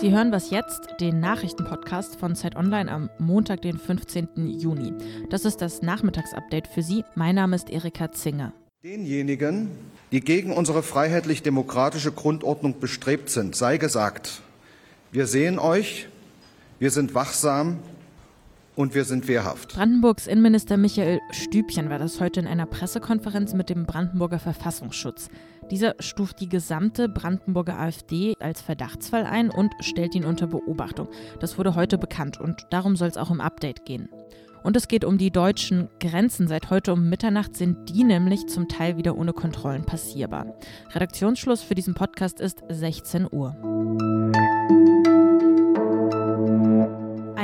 Sie hören was jetzt, den Nachrichtenpodcast von Zeit Online am Montag, den 15. Juni. Das ist das Nachmittagsupdate für Sie. Mein Name ist Erika Zinger. Denjenigen, die gegen unsere freiheitlich-demokratische Grundordnung bestrebt sind, sei gesagt, wir sehen euch, wir sind wachsam und wir sind wehrhaft. Brandenburgs Innenminister Michael Stübchen war das heute in einer Pressekonferenz mit dem Brandenburger Verfassungsschutz. Dieser stuft die gesamte Brandenburger AfD als Verdachtsfall ein und stellt ihn unter Beobachtung. Das wurde heute bekannt und darum soll es auch im Update gehen. Und es geht um die deutschen Grenzen. Seit heute um Mitternacht sind die nämlich zum Teil wieder ohne Kontrollen passierbar. Redaktionsschluss für diesen Podcast ist 16 Uhr.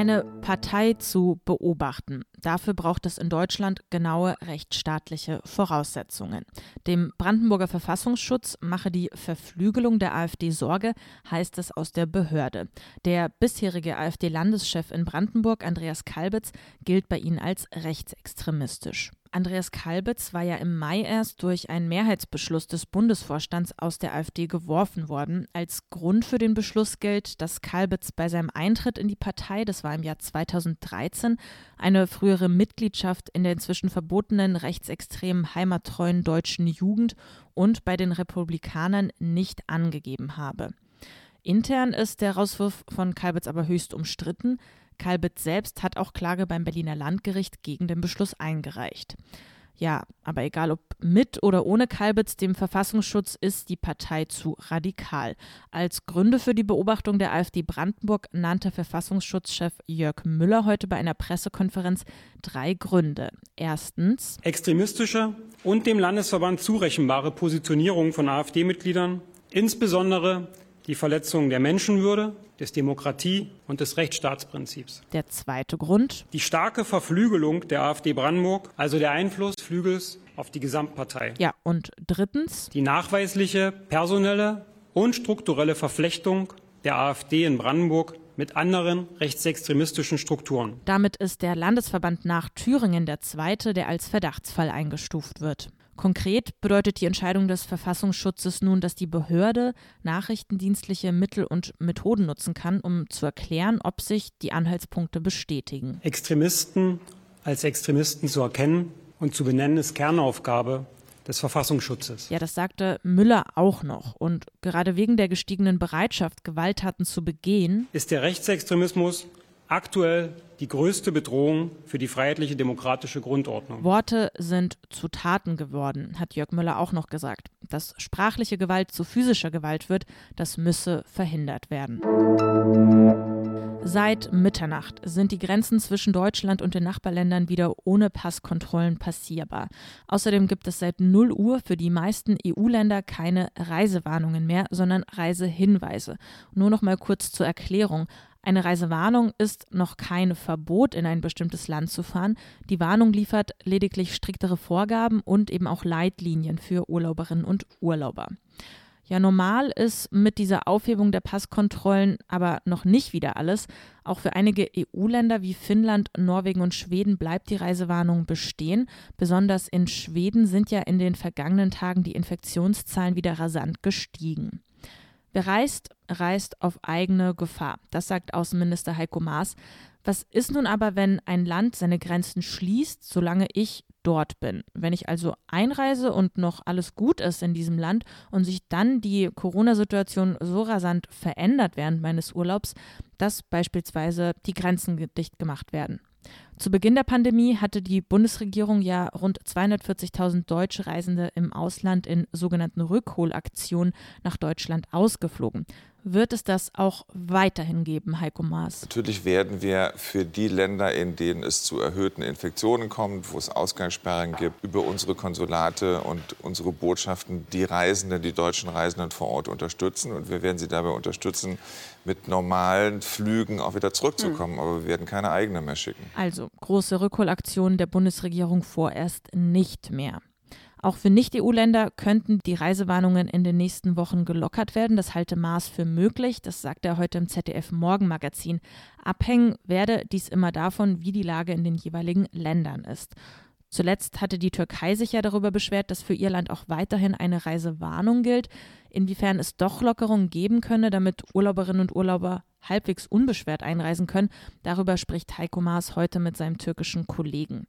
Eine Partei zu beobachten. Dafür braucht es in Deutschland genaue rechtsstaatliche Voraussetzungen. Dem Brandenburger Verfassungsschutz mache die Verflügelung der AfD Sorge, heißt es aus der Behörde. Der bisherige AfD-Landeschef in Brandenburg, Andreas Kalbitz, gilt bei ihnen als rechtsextremistisch. Andreas Kalbitz war ja im Mai erst durch einen Mehrheitsbeschluss des Bundesvorstands aus der AfD geworfen worden. Als Grund für den Beschluss gilt, dass Kalbitz bei seinem Eintritt in die Partei, das war im Jahr 2013, eine frühere Mitgliedschaft in der inzwischen verbotenen rechtsextremen heimattreuen deutschen Jugend und bei den Republikanern nicht angegeben habe. Intern ist der Rauswurf von Kalbitz aber höchst umstritten. Kalbitz selbst hat auch Klage beim Berliner Landgericht gegen den Beschluss eingereicht. Ja, aber egal ob mit oder ohne Kalbitz, dem Verfassungsschutz ist die Partei zu radikal. Als Gründe für die Beobachtung der AfD Brandenburg nannte Verfassungsschutzchef Jörg Müller heute bei einer Pressekonferenz drei Gründe. Erstens extremistische und dem Landesverband zurechenbare Positionierung von AfD-Mitgliedern, insbesondere die Verletzung der Menschenwürde, des Demokratie- und des Rechtsstaatsprinzips. Der zweite Grund. Die starke Verflügelung der AfD Brandenburg, also der Einfluss Flügels auf die Gesamtpartei. Ja, und drittens. Die nachweisliche personelle und strukturelle Verflechtung der AfD in Brandenburg mit anderen rechtsextremistischen Strukturen. Damit ist der Landesverband nach Thüringen der zweite, der als Verdachtsfall eingestuft wird. Konkret bedeutet die Entscheidung des Verfassungsschutzes nun, dass die Behörde nachrichtendienstliche Mittel und Methoden nutzen kann, um zu erklären, ob sich die Anhaltspunkte bestätigen. Extremisten als Extremisten zu erkennen und zu benennen, ist Kernaufgabe des Verfassungsschutzes. Ja, das sagte Müller auch noch. Und gerade wegen der gestiegenen Bereitschaft, Gewalttaten zu begehen, ist der Rechtsextremismus aktuell die größte Bedrohung für die freiheitliche demokratische Grundordnung. Worte sind zu Taten geworden, hat Jörg Müller auch noch gesagt. Dass sprachliche Gewalt zu physischer Gewalt wird, das müsse verhindert werden. Seit Mitternacht sind die Grenzen zwischen Deutschland und den Nachbarländern wieder ohne Passkontrollen passierbar. Außerdem gibt es seit 0 Uhr für die meisten EU-Länder keine Reisewarnungen mehr, sondern Reisehinweise. Nur noch mal kurz zur Erklärung. Eine Reisewarnung ist noch kein Verbot, in ein bestimmtes Land zu fahren. Die Warnung liefert lediglich striktere Vorgaben und eben auch Leitlinien für Urlauberinnen und Urlauber. Ja, normal ist mit dieser Aufhebung der Passkontrollen aber noch nicht wieder alles. Auch für einige EU-Länder wie Finnland, Norwegen und Schweden bleibt die Reisewarnung bestehen. Besonders in Schweden sind ja in den vergangenen Tagen die Infektionszahlen wieder rasant gestiegen. Wer reist, reist auf eigene Gefahr. Das sagt Außenminister Heiko Maas. Was ist nun aber, wenn ein Land seine Grenzen schließt, solange ich dort bin? Wenn ich also einreise und noch alles gut ist in diesem Land und sich dann die Corona-Situation so rasant verändert während meines Urlaubs, dass beispielsweise die Grenzen dicht gemacht werden. Zu Beginn der Pandemie hatte die Bundesregierung ja rund 240.000 deutsche Reisende im Ausland in sogenannten Rückholaktionen nach Deutschland ausgeflogen. Wird es das auch weiterhin geben, Heiko Maas? Natürlich werden wir für die Länder, in denen es zu erhöhten Infektionen kommt, wo es Ausgangssperren gibt, über unsere Konsulate und unsere Botschaften die Reisenden, die deutschen Reisenden vor Ort unterstützen. Und wir werden sie dabei unterstützen, mit normalen Flügen auch wieder zurückzukommen. Hm. Aber wir werden keine eigenen mehr schicken. Also große Rückholaktionen der Bundesregierung vorerst nicht mehr. Auch für Nicht-EU-Länder könnten die Reisewarnungen in den nächsten Wochen gelockert werden. Das halte Maas für möglich. Das sagt er heute im ZDF Morgenmagazin. Abhängen werde dies immer davon, wie die Lage in den jeweiligen Ländern ist. Zuletzt hatte die Türkei sich ja darüber beschwert, dass für ihr Land auch weiterhin eine Reisewarnung gilt. Inwiefern es doch Lockerungen geben könne, damit Urlauberinnen und Urlauber halbwegs unbeschwert einreisen können, darüber spricht Heiko Maas heute mit seinem türkischen Kollegen.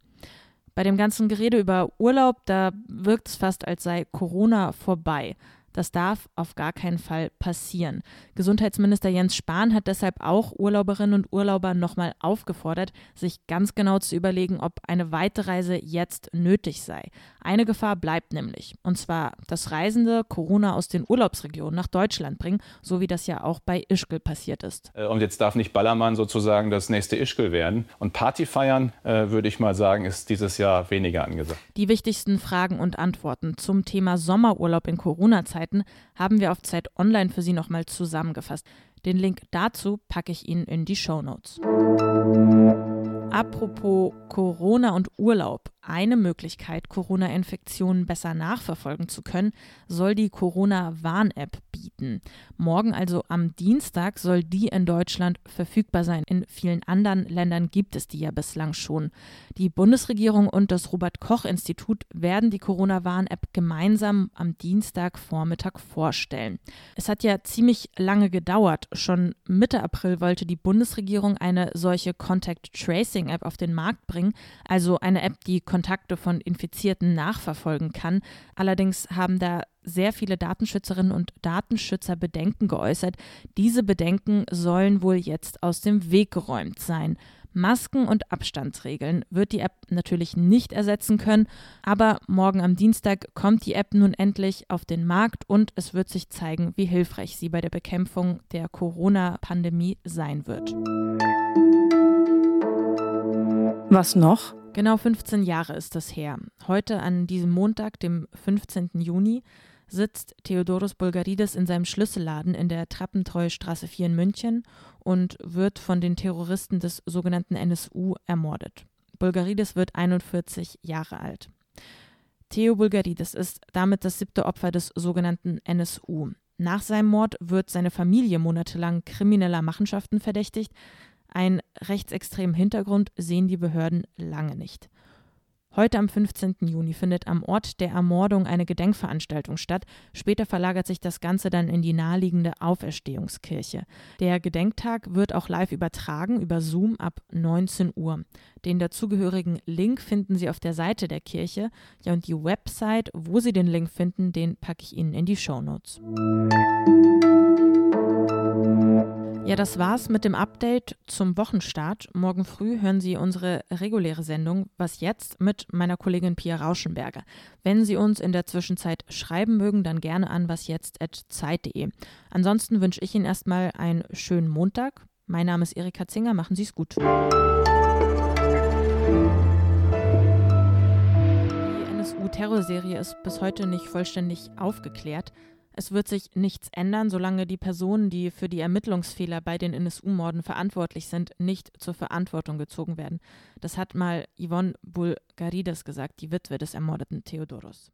Bei dem ganzen Gerede über Urlaub, da wirkt es fast, als sei Corona vorbei. Das darf auf gar keinen Fall passieren. Gesundheitsminister Jens Spahn hat deshalb auch Urlauberinnen und Urlauber nochmal aufgefordert, sich ganz genau zu überlegen, ob eine Weiterreise jetzt nötig sei. Eine Gefahr bleibt nämlich, und zwar, dass Reisende Corona aus den Urlaubsregionen nach Deutschland bringen, so wie das ja auch bei Ischgl passiert ist. Äh, und jetzt darf nicht Ballermann sozusagen das nächste Ischgl werden. Und Party feiern, äh, würde ich mal sagen, ist dieses Jahr weniger angesagt. Die wichtigsten Fragen und Antworten zum Thema Sommerurlaub in Corona-Zeiten Möglichkeiten haben wir auf Zeit Online für Sie nochmal zusammengefasst. Den Link dazu packe ich Ihnen in die Show Notes. Apropos Corona und Urlaub. Eine Möglichkeit, Corona-Infektionen besser nachverfolgen zu können, soll die Corona-Warn-App bieten. Morgen, also am Dienstag, soll die in Deutschland verfügbar sein. In vielen anderen Ländern gibt es die ja bislang schon. Die Bundesregierung und das Robert-Koch-Institut werden die Corona-Warn-App gemeinsam am Dienstagvormittag vorstellen. Es hat ja ziemlich lange gedauert. Schon Mitte April wollte die Bundesregierung eine solche Contact Tracing-App auf den Markt bringen, also eine App, die Kontakte von Infizierten nachverfolgen kann. Allerdings haben da sehr viele Datenschützerinnen und Datenschützer Bedenken geäußert. Diese Bedenken sollen wohl jetzt aus dem Weg geräumt sein. Masken und Abstandsregeln wird die App natürlich nicht ersetzen können, aber morgen am Dienstag kommt die App nun endlich auf den Markt und es wird sich zeigen, wie hilfreich sie bei der Bekämpfung der Corona-Pandemie sein wird. Was noch? Genau 15 Jahre ist das her. Heute an diesem Montag, dem 15. Juni, sitzt Theodoros Bulgarides in seinem Schlüsselladen in der Trappentreustraße 4 in München und wird von den Terroristen des sogenannten NSU ermordet. Bulgarides wird 41 Jahre alt. Theo Bulgarides ist damit das siebte Opfer des sogenannten NSU. Nach seinem Mord wird seine Familie monatelang krimineller Machenschaften verdächtigt, ein rechtsextremen Hintergrund sehen die Behörden lange nicht. Heute am 15. Juni findet am Ort der Ermordung eine Gedenkveranstaltung statt. Später verlagert sich das Ganze dann in die naheliegende Auferstehungskirche. Der Gedenktag wird auch live übertragen über Zoom ab 19 Uhr. Den dazugehörigen Link finden Sie auf der Seite der Kirche. Ja, und die Website, wo Sie den Link finden, den packe ich Ihnen in die Show Notes. Ja, das war's mit dem Update zum Wochenstart. Morgen früh hören Sie unsere reguläre Sendung Was jetzt mit meiner Kollegin Pia Rauschenberger. Wenn Sie uns in der Zwischenzeit schreiben mögen, dann gerne an wasjetzt@zeit.de. Ansonsten wünsche ich Ihnen erstmal einen schönen Montag. Mein Name ist Erika Zinger, machen Sie es gut. Die NSU-Terrorserie ist bis heute nicht vollständig aufgeklärt. Es wird sich nichts ändern, solange die Personen, die für die Ermittlungsfehler bei den NSU-Morden verantwortlich sind, nicht zur Verantwortung gezogen werden. Das hat mal Yvonne Bulgarides gesagt, die Witwe des ermordeten Theodoros.